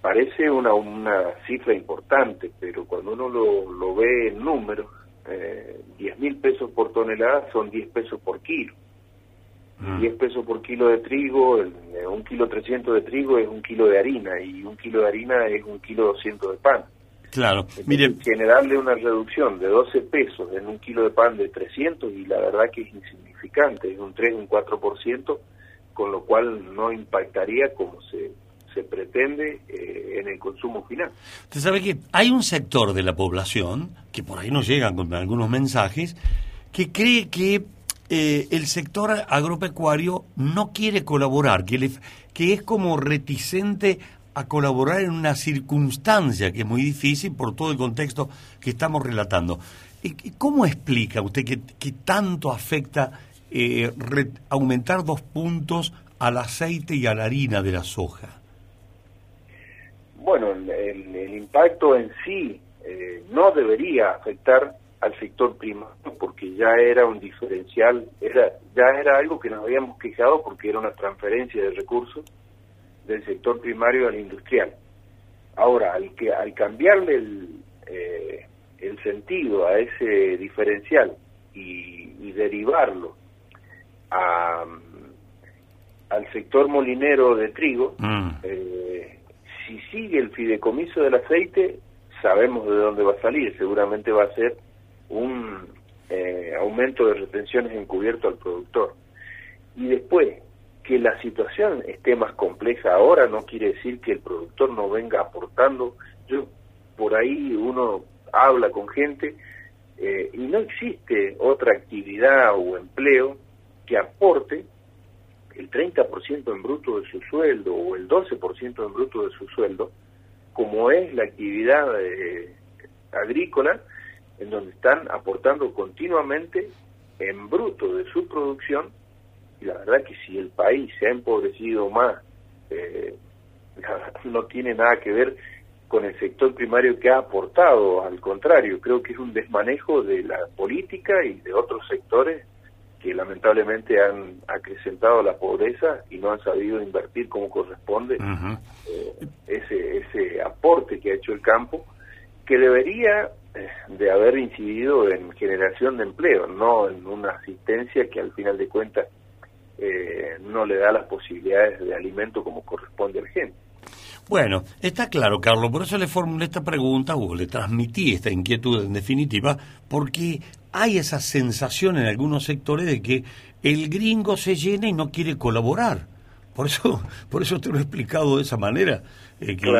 Speaker 13: parece una, una cifra importante, pero cuando uno lo, lo ve en números, eh, 10 mil pesos por tonelada son 10 pesos por kilo. 10 pesos por kilo de trigo, el- eh, un kilo 300 de trigo es un kilo de harina y un kilo de harina es un kilo 200 de pan.
Speaker 5: Claro, mire,
Speaker 13: Generarle una reducción de 12 pesos en un kilo de pan de 300 y la verdad que es insignificante, es un 3, un 4%, con lo cual no impactaría como se, se pretende eh, en el consumo final.
Speaker 5: Usted sabe que hay un sector de la población, que por ahí nos llegan con algunos mensajes, que cree que eh, el sector agropecuario no quiere colaborar, que, le- que es como reticente a colaborar en una circunstancia que es muy difícil por todo el contexto que estamos relatando. ¿Y- y ¿Cómo explica usted que, tanto afecta eh, aumentar dos puntos al aceite y a la harina de la soja?
Speaker 13: Bueno, el- el impacto en sí eh, no debería afectar al sector primario porque ya era un diferencial, era ya era algo que nos habíamos quejado porque era una transferencia de recursos del sector primario al industrial. Ahora, al que al cambiarle el, eh, el sentido a ese diferencial y, y derivarlo a, al sector molinero de trigo, eh, si sigue el fideicomiso del aceite, sabemos de dónde va a salir. Seguramente va a ser un eh, aumento de retenciones encubierto al productor. Y después, que la situación esté más compleja ahora no quiere decir que el productor no venga aportando. Yo, por ahí uno habla con gente eh, y no existe otra actividad o empleo que aporte el 30% en bruto de su sueldo o el 12% en bruto de su sueldo, como es la actividad eh, agrícola, en donde están aportando continuamente en bruto de su producción, y la verdad que si el país se ha empobrecido más, eh, no tiene nada que ver con el sector primario que ha aportado, al contrario, creo que es un desmanejo de la política y de otros sectores que lamentablemente han acrecentado la pobreza y no han sabido invertir como corresponde eh, ese, ese aporte que ha hecho el campo, que debería de haber incidido en generación de empleo, no en una asistencia que al final de cuentas eh, no le da las posibilidades de alimento como corresponde al gente.
Speaker 5: Bueno, está claro, Carlos, por eso le formulé esta pregunta o le transmití esta inquietud en definitiva, porque hay esa sensación en algunos sectores de que el gringo se llena y no quiere colaborar. Por eso, por eso te lo he explicado de esa manera. Eh, que,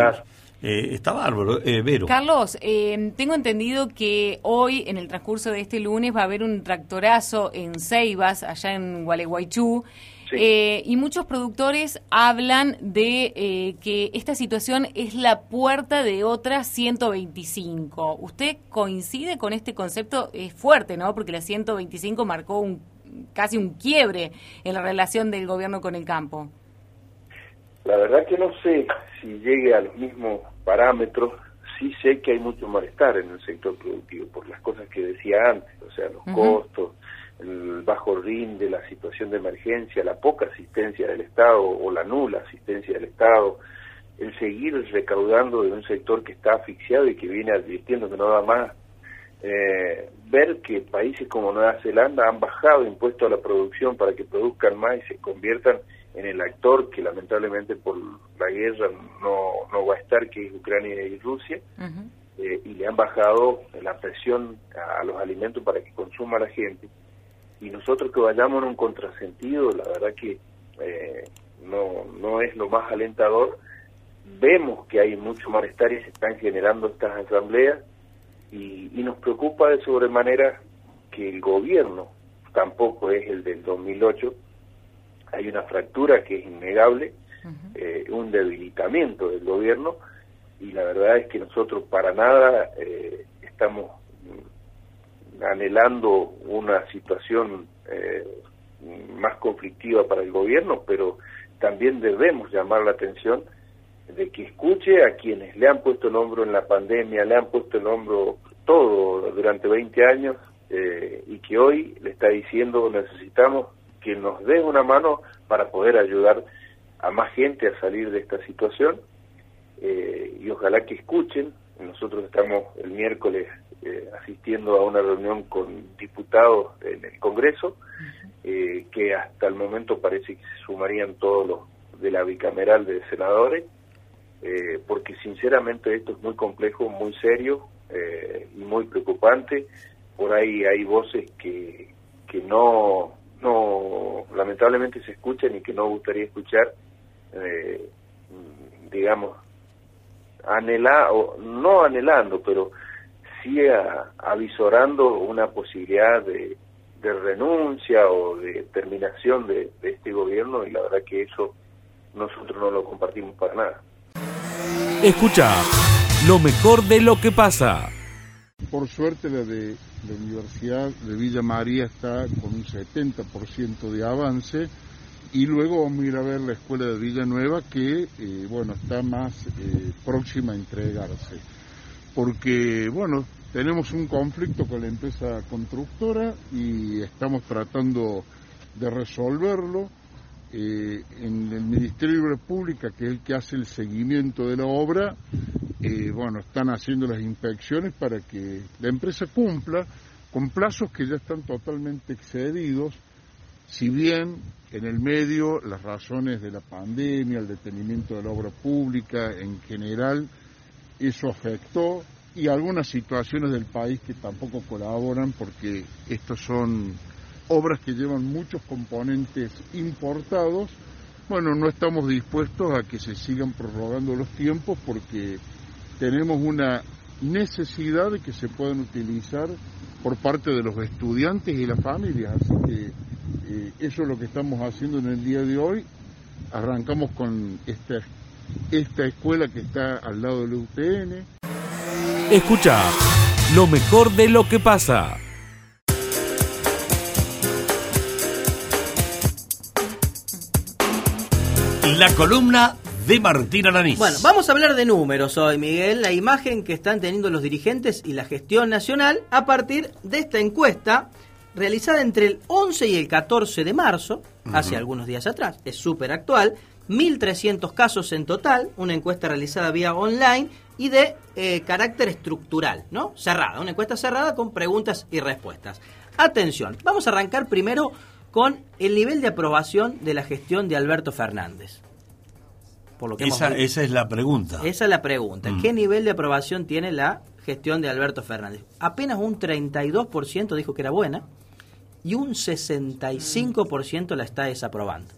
Speaker 5: eh, está bárbaro, eh, Vero.
Speaker 10: Carlos, tengo entendido que hoy, en el transcurso de este lunes, va a haber un tractorazo en Ceibas, allá en Gualeguaychú. Eh, y muchos productores hablan de eh, que esta situación es la puerta de otras 125. ¿Usted coincide con este concepto? Es fuerte, ¿no? Porque la 125 marcó un, casi un quiebre en la relación del gobierno con el campo.
Speaker 13: La verdad que no sé si llegue a los mismos parámetros. Sí sé que hay mucho malestar en el sector productivo por las cosas que decía antes, o sea, los costos, el bajo de la situación de emergencia, la poca asistencia del Estado o la nula asistencia del Estado, el seguir recaudando de un sector que está asfixiado y que viene advirtiendo que no da más, eh, ver que países como Nueva Zelanda han bajado impuestos a la producción para que produzcan más y se conviertan en el actor que lamentablemente por la guerra no, no va a estar, que es Ucrania y Rusia, eh, y le han bajado la presión a los alimentos para que consuma la gente y nosotros que vayamos en un contrasentido, la verdad que eh, no, no es lo más alentador. Vemos que hay mucho malestar y se están generando estas asambleas y, nos preocupa de sobremanera que el gobierno tampoco es el del 2008. Hay una fractura que es innegable, eh, un debilitamiento del gobierno y la verdad es que nosotros para nada eh, estamos anhelando una situación eh, más conflictiva para el gobierno, pero también debemos llamar la atención de que escuche a quienes le han puesto el hombro en la pandemia, le han puesto el hombro todo durante 20 años eh, y que hoy le está diciendo necesitamos que nos den una mano para poder ayudar a más gente a salir de esta situación eh, y ojalá que escuchen. Nosotros estamos el miércoles eh, asistiendo a una reunión con diputados en el Congreso, eh, que hasta el momento parece que se sumarían todos los de la bicameral de senadores, eh, porque sinceramente esto es muy complejo, muy serio y muy preocupante. Por ahí hay voces que, que no, no, lamentablemente se escuchan y que no gustaría escuchar, digamos, anhela, o no anhelando, pero avisorando una posibilidad de, renuncia o de terminación de, este gobierno y la verdad que eso nosotros no lo compartimos para nada.
Speaker 1: Escucha lo mejor de lo que pasa.
Speaker 14: Por suerte la de la Universidad de Villa María está con un 70% de avance y luego vamos a ir a ver la escuela de Villanueva que eh, bueno está más eh, próxima a entregarse porque bueno tenemos un conflicto con la empresa constructora y estamos tratando de resolverlo. Eh, en el Ministerio de República, que es el que hace el seguimiento de la obra, eh, bueno, están haciendo las inspecciones para que la empresa cumpla con plazos que ya están totalmente excedidos, si bien en el medio las razones de la pandemia, el detenimiento de la obra pública en general, eso afectó y algunas situaciones del país que tampoco colaboran porque estas son obras que llevan muchos componentes importados. Bueno, no estamos dispuestos a que se sigan prorrogando los tiempos porque tenemos una necesidad de que se puedan utilizar por parte de los estudiantes y las familias. Así que eh, eso es lo que estamos haciendo en el día de hoy. Arrancamos con esta, esta escuela que está al lado del UTN.
Speaker 1: Escucha lo mejor de lo que pasa.
Speaker 5: La columna de Martín Alanís.
Speaker 15: Bueno, vamos a hablar de números hoy, Miguel. La imagen que están teniendo los dirigentes y la gestión nacional a partir de esta encuesta realizada entre el 11 y el 14 de marzo, hace algunos días atrás, es súper actual. 1.300 casos en total, una encuesta realizada vía online y de eh, carácter estructural, ¿no? Cerrada, una encuesta cerrada con preguntas y respuestas. Atención, vamos a arrancar primero con el nivel de aprobación de la gestión de Alberto Fernández.
Speaker 5: Por lo que esa, esa es la pregunta.
Speaker 15: Esa es la pregunta. ¿Qué nivel de aprobación tiene la gestión de Alberto Fernández? Apenas un 32% dijo que era buena y un 65% la está desaprobando.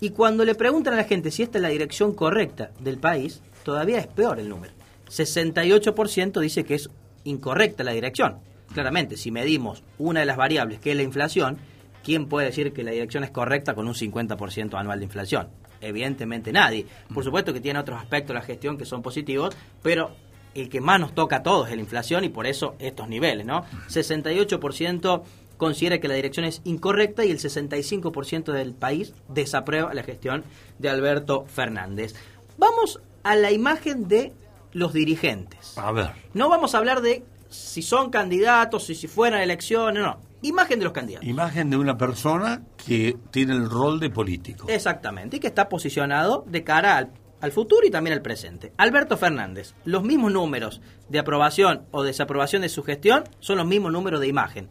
Speaker 15: Y cuando le preguntan a la gente si esta es la dirección correcta del país, todavía es peor el número. 68% dice que es incorrecta la dirección. Claramente, si medimos una de las variables, que es la inflación, ¿quién puede decir que la dirección es correcta con un 50% anual de inflación? Evidentemente nadie. Por supuesto que tiene otros aspectos de la gestión que son positivos, pero el que más nos toca a todos es la inflación y por eso estos niveles, ¿no? 68% considera que la dirección es incorrecta y el 65% del país desaprueba la gestión de Alberto Fernández. Vamos a la imagen de los dirigentes.
Speaker 5: A ver.
Speaker 15: No vamos a hablar de si son candidatos, y si fueran elecciones, no. Imagen de los candidatos.
Speaker 5: Imagen de una persona que tiene el rol de político.
Speaker 15: Exactamente, y que está posicionado de cara al, al futuro y también al presente. Alberto Fernández, los mismos números de aprobación o desaprobación de su gestión son los mismos números de imagen.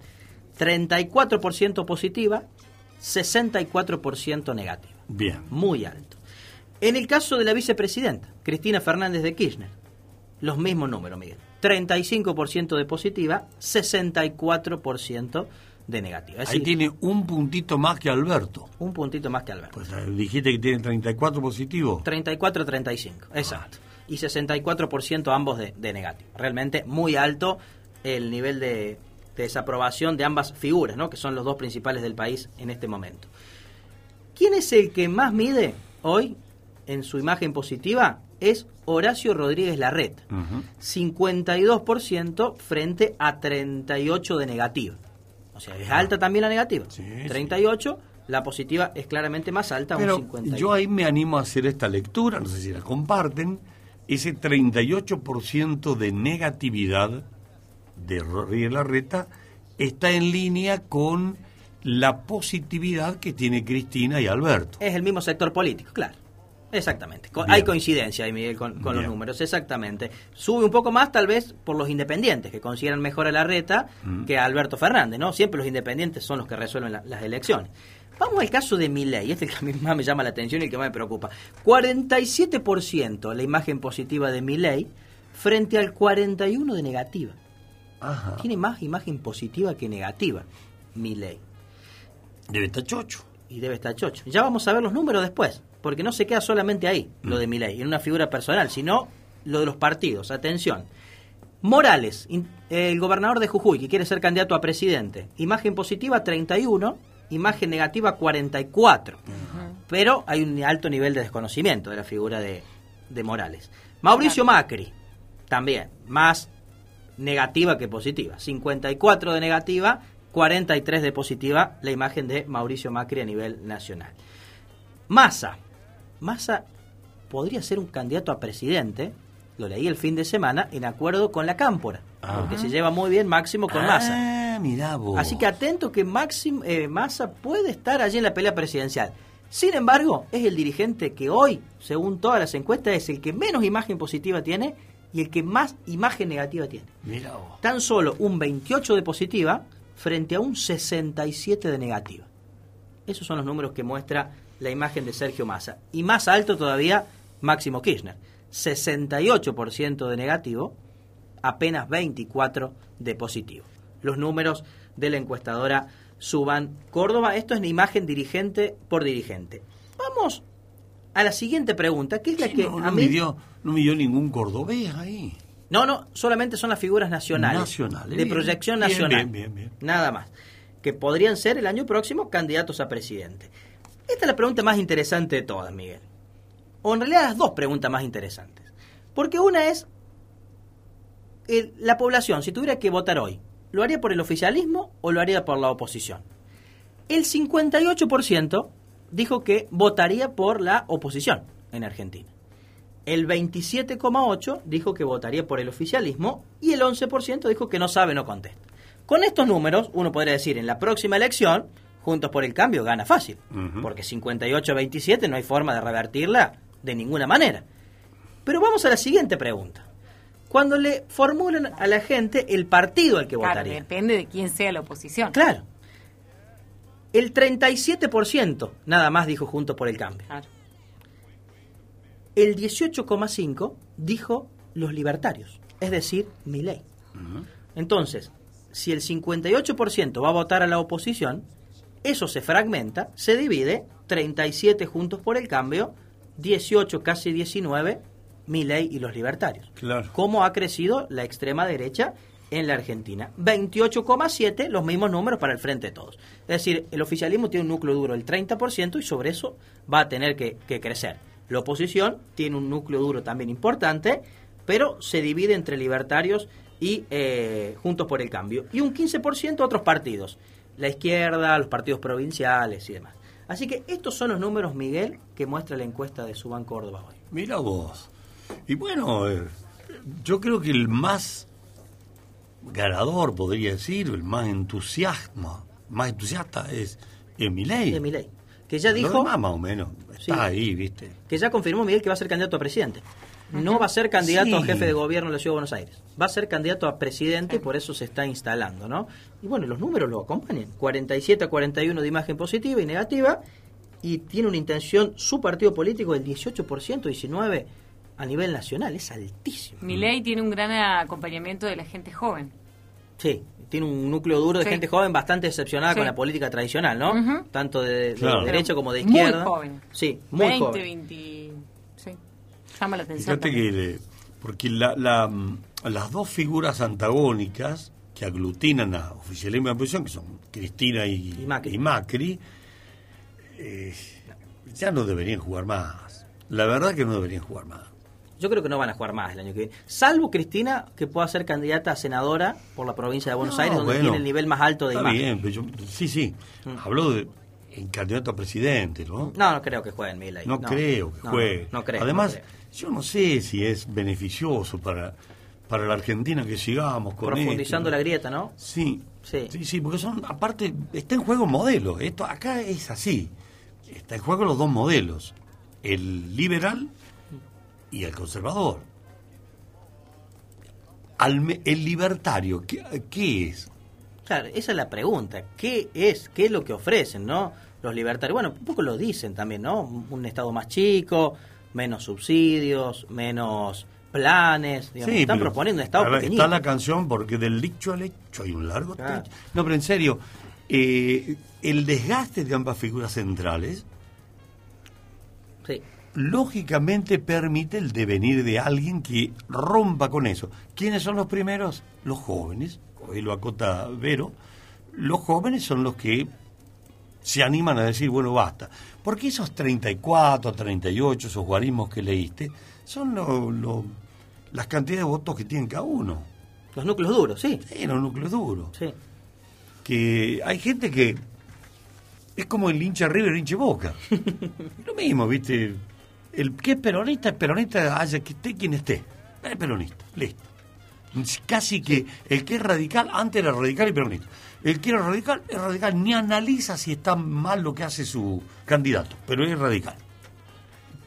Speaker 15: 34% positiva, 64% negativa.
Speaker 5: Bien.
Speaker 15: Muy alto. En el caso de la vicepresidenta, Cristina Fernández de Kirchner, los mismos números, Miguel. 35% de positiva, 64% de negativa.
Speaker 5: Ahí tiene un puntito más que Alberto.
Speaker 15: Un puntito más que Alberto.
Speaker 5: Pues eh, dijiste que tiene 34 positivo.
Speaker 15: 34-35, exacto. Y 64% ambos de, de negativo. Realmente muy alto el nivel de, de desaprobación de ambas figuras, ¿no? que son los dos principales del país en este momento. ¿Quién es el que más mide hoy en su imagen positiva? Es Horacio Rodríguez Larreta, 52% frente a 38% de negativa. O sea, es alta también la negativa. 38, la positiva es claramente más alta,
Speaker 5: Pero
Speaker 15: un 50.
Speaker 5: yo ahí me animo a hacer esta lectura, no sé si la comparten, ese 38% de negatividad de Rodríguez Larreta está en línea con la positividad que tiene Cristina y Alberto.
Speaker 15: Es el mismo sector político, claro. Exactamente. Hay coincidencia ahí, Miguel, con, con los números, exactamente. Sube un poco más, tal vez, por los independientes, que consideran mejor a Larreta
Speaker 5: Mm.
Speaker 15: que a Alberto Fernández, ¿no? Siempre los independientes son los que resuelven la- las elecciones. Vamos al caso de Milei, este es el que a mí más me llama la atención y el que más me preocupa. 47% la imagen positiva de Milei frente al 41% de negativa. Tiene más imagen positiva que negativa, Milei.
Speaker 5: Debe estar chocho.
Speaker 15: Y debe estar chocho. Ya vamos a ver los números después, porque no se queda solamente ahí, lo de Milei, en una figura personal, sino lo de los partidos. Atención. Morales, eh, el gobernador de Jujuy, que quiere ser candidato a presidente. Imagen positiva 31, imagen negativa 44. Pero hay un alto nivel de desconocimiento de la figura de, de Morales. Mauricio Macri, también, más negativa que positiva. 54 de negativa, 43 de positiva la imagen de Mauricio Macri a nivel nacional. Massa. Massa podría ser un candidato a presidente, lo leí el fin de semana, en acuerdo con la Cámpora, porque se lleva muy bien Máximo con Massa.
Speaker 5: Ah, mirá vos.
Speaker 15: Así que atento que Máximo, eh, Massa puede estar allí en la pelea presidencial. Sin embargo, es el dirigente que hoy, según todas las encuestas, es el que menos imagen positiva tiene y el que más imagen negativa tiene.
Speaker 5: Mirá vos.
Speaker 15: Tan solo un 28 de positiva frente a un 67 de negativa. Esos son los números que muestra la imagen de Sergio Massa. Y más alto todavía Máximo Kirchner. 68% de negativo, apenas 24 de positivo. Los números de la encuestadora Suban Córdoba. Esto es una imagen dirigente por dirigente. Vamos a la siguiente pregunta, que es la que
Speaker 5: No,
Speaker 15: a
Speaker 5: no midió, no midió ningún cordobés ahí.
Speaker 15: No, no, solamente son las figuras nacionales.
Speaker 5: Nacionales,
Speaker 15: De
Speaker 5: bien,
Speaker 15: proyección nacional.
Speaker 5: bien, bien, bien.
Speaker 15: Nada más. Que podrían ser el año próximo candidatos a presidente. Esta es la pregunta más interesante de todas, Miguel. O en realidad las dos preguntas más interesantes. Porque una es, la población, si tuviera que votar hoy, ¿lo haría por el oficialismo o lo haría por la oposición? El 58% dijo que votaría por la oposición en Argentina. El 27,8% dijo que votaría por el oficialismo y el 11% dijo que no sabe, no contesta. Con estos números, uno podría decir, en la próxima elección, Juntos por el Cambio gana fácil, porque 58-27 no hay forma de revertirla de ninguna manera. Pero vamos a la siguiente pregunta. Cuando le formulan a la gente el partido al que
Speaker 10: Claro,
Speaker 15: votaría.
Speaker 10: depende de quién sea la oposición.
Speaker 15: Claro. El 37% nada más dijo Juntos por el Cambio.
Speaker 10: Claro.
Speaker 15: El 18,5% dijo los libertarios, es decir, mi ley. Entonces, si el 58% va a votar a la oposición, eso se fragmenta, se divide, 37 Juntos por el Cambio, 18, casi 19, mi ley y los libertarios.
Speaker 5: Claro.
Speaker 15: ¿Cómo ha crecido la extrema derecha en la Argentina? 28,7, los mismos números para el frente de todos. Es decir, el oficialismo tiene un núcleo duro del 30% y sobre eso va a tener que, que crecer. La oposición tiene un núcleo duro también importante, pero se divide entre libertarios y eh, Juntos por el Cambio. Y un 15% otros partidos, la izquierda, los partidos provinciales y demás. Así que estos son los números, Miguel, que muestra la encuesta de Suban Córdoba hoy.
Speaker 5: Mira vos. Y bueno, eh, yo creo que el más ganador, podría decir, el más entusiasma, más entusiasta es Emilei.
Speaker 15: De Milei, que ya dijo
Speaker 5: demás, más o menos, está
Speaker 15: Sí.
Speaker 5: ahí, ¿viste?
Speaker 15: que ya confirmó Miguel que va a ser candidato a presidente. No va a ser candidato a jefe de gobierno de la Ciudad de Buenos Aires. Va a ser candidato a presidente, por eso se está instalando, ¿no? Y bueno, los números lo acompañan. 47 a 41 de imagen positiva y negativa. Y tiene una intención, su partido político, del 18%, 19% a nivel nacional. Es altísimo.
Speaker 10: Mi ley tiene un gran acompañamiento de la gente joven.
Speaker 15: Sí, tiene un núcleo duro de
Speaker 10: Sí.
Speaker 15: gente joven bastante decepcionada
Speaker 10: Sí.
Speaker 15: con la política tradicional, ¿no? Tanto de, de
Speaker 5: Claro.
Speaker 15: derecha como de
Speaker 10: Muy
Speaker 15: izquierda.
Speaker 10: joven.
Speaker 15: Sí, muy
Speaker 10: 20,
Speaker 15: joven.
Speaker 10: 20. Llama la atención.
Speaker 5: Fíjate
Speaker 10: también.
Speaker 5: que, porque la, la, mm, las dos figuras antagónicas que aglutinan a oficialismo y oposición, que son Cristina y,
Speaker 15: Y Macri.
Speaker 5: y Macri, eh, ya no deberían jugar más. La verdad que no deberían jugar más.
Speaker 15: Yo creo que no van a jugar más el año que viene. Salvo Cristina, que pueda ser candidata a senadora por la provincia de Buenos
Speaker 5: No,
Speaker 15: Aires, donde
Speaker 5: bueno,
Speaker 15: tiene el nivel más alto de
Speaker 5: Está
Speaker 15: imagen.
Speaker 5: bien, pero yo- sí, sí. Habló de en candidato a presidente, ¿no?
Speaker 15: No, no creo que jueguen Milei.
Speaker 5: No, creo que
Speaker 15: no,
Speaker 5: juegue.
Speaker 15: No, creo.
Speaker 5: Además,
Speaker 15: no creo.
Speaker 5: Yo no sé si es beneficioso para, para la Argentina que sigamos con
Speaker 15: Profundizando
Speaker 5: esto.
Speaker 15: la grieta, ¿no?
Speaker 5: Sí,
Speaker 15: Sí.
Speaker 5: sí, sí, porque son, aparte, está en juego modelo. Esto acá es así. Está en juego los dos modelos, el liberal y el conservador. Al el libertario, ¿qué, qué es?
Speaker 15: Claro, esa es la pregunta. ¿Qué es? ¿Qué es lo que ofrecen, no? Los libertarios. Bueno, un poco lo dicen también, ¿no? Un Estado más chico, menos subsidios, menos planes. digamos.
Speaker 5: Sí,
Speaker 15: Están proponiendo un Estado
Speaker 5: ver,
Speaker 15: pequeñito.
Speaker 5: Está la canción porque del dicho al hecho hay un largo
Speaker 15: Claro.
Speaker 5: trecho. No, pero en serio, eh, el desgaste de ambas figuras centrales
Speaker 15: Sí.
Speaker 5: lógicamente permite el devenir de alguien que rompa con eso. ¿Quiénes son los primeros? Los jóvenes, hoy lo acota Vero, los jóvenes son los que se animan a decir, bueno, basta. Porque esos 34, 38, esos guarismos que leíste, son lo- lo- las cantidades de votos que tienen cada uno.
Speaker 15: Los núcleos duros, sí.
Speaker 5: Sí, los núcleos duros.
Speaker 15: Sí.
Speaker 5: Que hay gente que es como el hincha River, el hincha Boca. lo mismo, ¿viste? El que es peronista es peronista, haya que esté quien esté. Es peronista, listo. Casi que el que es radical, antes era radical y peronista. El que era radical es radical, ni analiza si está mal lo que hace su candidato, pero es radical.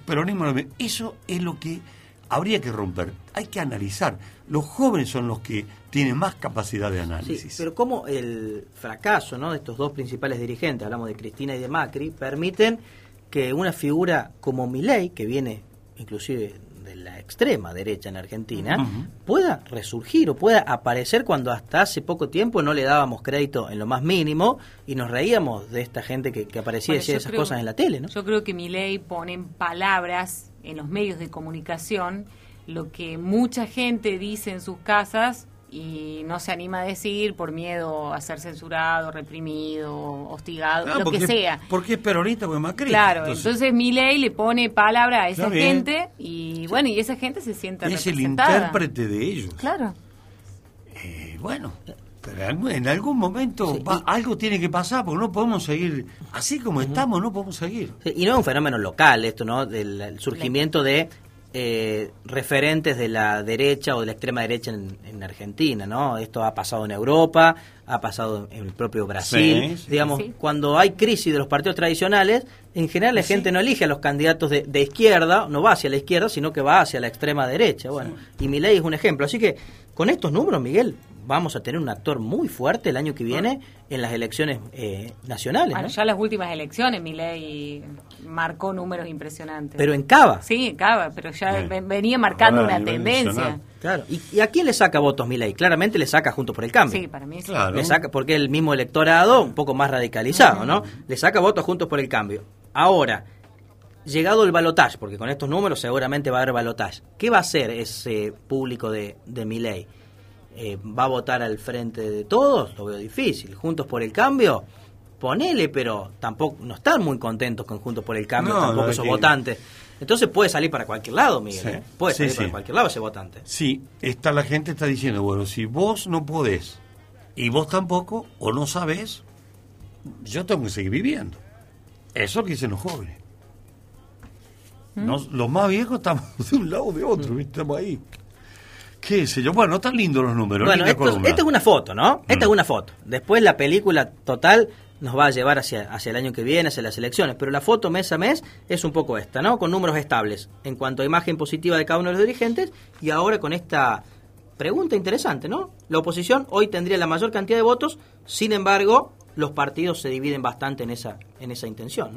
Speaker 5: Peronismo, eso es lo que habría que romper. Hay que analizar. Los jóvenes son los que tienen más capacidad de
Speaker 15: Sí,
Speaker 5: análisis.
Speaker 15: pero como el fracaso ¿no? de estos dos principales dirigentes, hablamos de Cristina y de Macri, permiten que una figura como Milei, que viene inclusive de la extrema derecha en Argentina, pueda resurgir o pueda aparecer cuando hasta hace poco tiempo no le dábamos crédito en lo más mínimo y nos reíamos de esta gente que, que aparecía y decía esas
Speaker 10: creo-
Speaker 15: cosas en la tele, ¿no?
Speaker 10: Yo creo que mi ley pone en palabras en los medios de comunicación lo que mucha gente dice en sus casas y no se anima a decir por miedo a ser censurado, reprimido, hostigado, lo
Speaker 5: porque,
Speaker 10: que sea.
Speaker 5: Porque es peronista, porque es Macri.
Speaker 10: Claro, entonces, mi ley le pone palabra a esa
Speaker 5: bien.
Speaker 10: gente y bueno, y esa gente se siente
Speaker 5: es el
Speaker 10: representada.
Speaker 5: intérprete de ellos.
Speaker 10: Claro.
Speaker 5: Eh, bueno, pero en algún momento va- algo tiene que pasar porque no podemos seguir así como estamos, no podemos seguir.
Speaker 15: Sí, y no es un fenómeno local esto, ¿no? Del el surgimiento de eh, referentes de la derecha o de la extrema derecha en, en Argentina, ¿no? Esto ha pasado en Europa, ha pasado en el propio Brasil.
Speaker 5: Sí, sí,
Speaker 15: Digamos,
Speaker 5: sí.
Speaker 15: cuando hay crisis de los partidos tradicionales, en general la gente no elige a los candidatos de, de izquierda, no va hacia la izquierda, sino que va hacia la extrema derecha. Bueno, y Milei es un ejemplo. Así que con estos números, Miguel, vamos a tener un actor muy fuerte el año que viene en las elecciones eh, nacionales.
Speaker 10: Bueno,
Speaker 15: ¿no?
Speaker 10: ya las últimas elecciones, mi ley marcó números impresionantes.
Speaker 15: Pero en Cava.
Speaker 10: Sí, en Cava, pero ya ven- venía marcando una tendencia.
Speaker 15: Claro. ¿Y, y a quién le saca votos Milei? Claramente le saca Juntos por el Cambio.
Speaker 10: Sí, para mí sí.
Speaker 15: Le saca, porque es el mismo electorado, un poco más radicalizado, ¿no? Le saca votos Juntos por el Cambio. Ahora, llegado el balotaje, porque con estos números seguramente va a haber balotaje, ¿qué va a hacer ese público de, de Milei? Eh, ¿Va a votar al frente de todos? Lo veo difícil. ¿Juntos por el Cambio? Ponele, pero tampoco no están muy contentos con Juntos por el Cambio,
Speaker 5: No,
Speaker 15: tampoco esos
Speaker 5: que-
Speaker 15: votantes. Entonces puede salir para cualquier lado, Miguel.
Speaker 5: Sí.
Speaker 15: ¿eh? Puede
Speaker 5: Sí,
Speaker 15: salir
Speaker 5: sí.
Speaker 15: para cualquier lado ese votante.
Speaker 5: Sí, está, la gente está diciendo, bueno, si vos no podés y vos tampoco, o no sabés, yo tengo que seguir viviendo. Eso es lo que dicen los jóvenes. Nos- los más viejos estamos de un lado o de otro, ¿viste? estamos ahí. ¿Qué sé yo? Bueno, están lindos los números.
Speaker 15: Bueno, esto, esta es una foto, ¿no? Esta
Speaker 5: Mm.
Speaker 15: es una foto. Después la película total nos va a llevar hacia, hacia el año que viene, hacia las elecciones. Pero la foto mes a mes es un poco esta, ¿no? Con números estables en cuanto a imagen positiva de cada uno de los dirigentes y ahora con esta pregunta interesante, ¿no? La oposición hoy tendría la mayor cantidad de votos, sin embargo, los partidos se dividen bastante en esa, en esa intención, ¿no?